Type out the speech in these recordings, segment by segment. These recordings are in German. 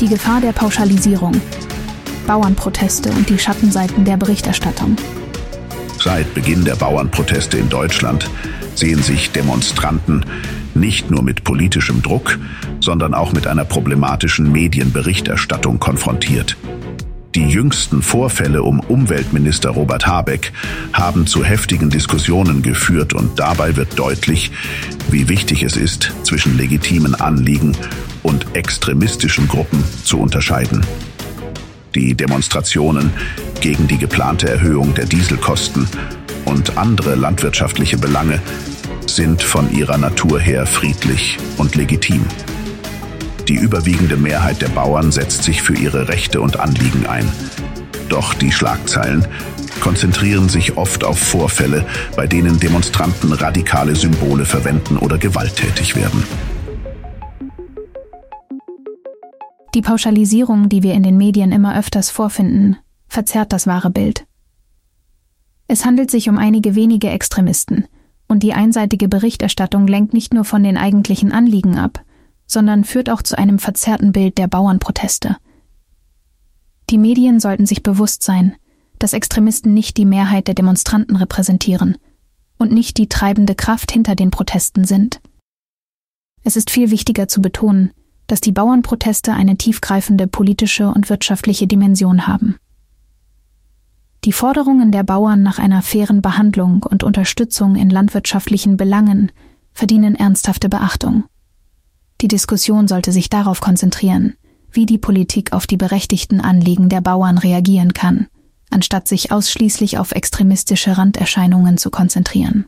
Die Gefahr der Pauschalisierung. Bauernproteste und die Schattenseiten der Berichterstattung. Seit Beginn der Bauernproteste in Deutschland sehen sich Demonstranten nicht nur mit politischem Druck, sondern auch mit einer problematischen Medienberichterstattung konfrontiert. Die jüngsten Vorfälle um Umweltminister Robert Habeck haben zu heftigen Diskussionen geführt und dabei wird deutlich, wie wichtig es ist, zwischen legitimen Anliegen und extremistischen Gruppen zu unterscheiden. Die Demonstrationen gegen die geplante Erhöhung der Dieselkosten und andere landwirtschaftliche Belange sind von ihrer Natur her friedlich und legitim. Die überwiegende Mehrheit der Bauern setzt sich für ihre Rechte und Anliegen ein. Doch die Schlagzeilen konzentrieren sich oft auf Vorfälle, bei denen Demonstranten radikale Symbole verwenden oder gewalttätig werden. Die Pauschalisierung, die wir in den Medien immer öfters vorfinden, verzerrt das wahre Bild. Es handelt sich um einige wenige Extremisten, und die einseitige Berichterstattung lenkt nicht nur von den eigentlichen Anliegen ab, sondern führt auch zu einem verzerrten Bild der Bauernproteste. Die Medien sollten sich bewusst sein, dass Extremisten nicht die Mehrheit der Demonstranten repräsentieren und nicht die treibende Kraft hinter den Protesten sind. Es ist viel wichtiger zu betonen, dass die Bauernproteste eine tiefgreifende politische und wirtschaftliche Dimension haben. Die Forderungen der Bauern nach einer fairen Behandlung und Unterstützung in landwirtschaftlichen Belangen verdienen ernsthafte Beachtung. Die Diskussion sollte sich darauf konzentrieren, wie die Politik auf die berechtigten Anliegen der Bauern reagieren kann, anstatt sich ausschließlich auf extremistische Randerscheinungen zu konzentrieren.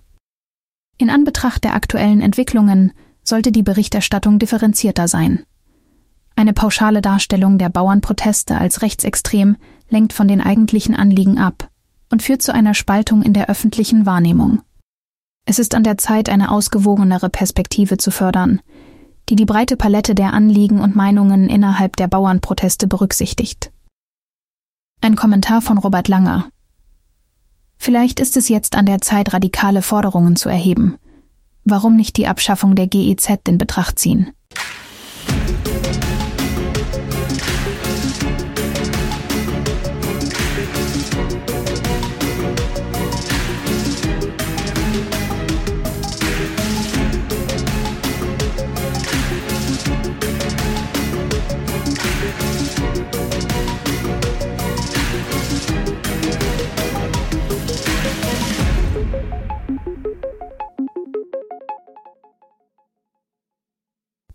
In Anbetracht der aktuellen Entwicklungen sollte die Berichterstattung differenzierter sein. Eine pauschale Darstellung der Bauernproteste als rechtsextrem lenkt von den eigentlichen Anliegen ab und führt zu einer Spaltung in der öffentlichen Wahrnehmung. Es ist an der Zeit, eine ausgewogenere Perspektive zu fördern, die die breite Palette der Anliegen und Meinungen innerhalb der Bauernproteste berücksichtigt. Ein Kommentar von Robert Langer. Vielleicht ist es jetzt an der Zeit, radikale Forderungen zu erheben. Warum nicht die Abschaffung der GEZ in Betracht ziehen?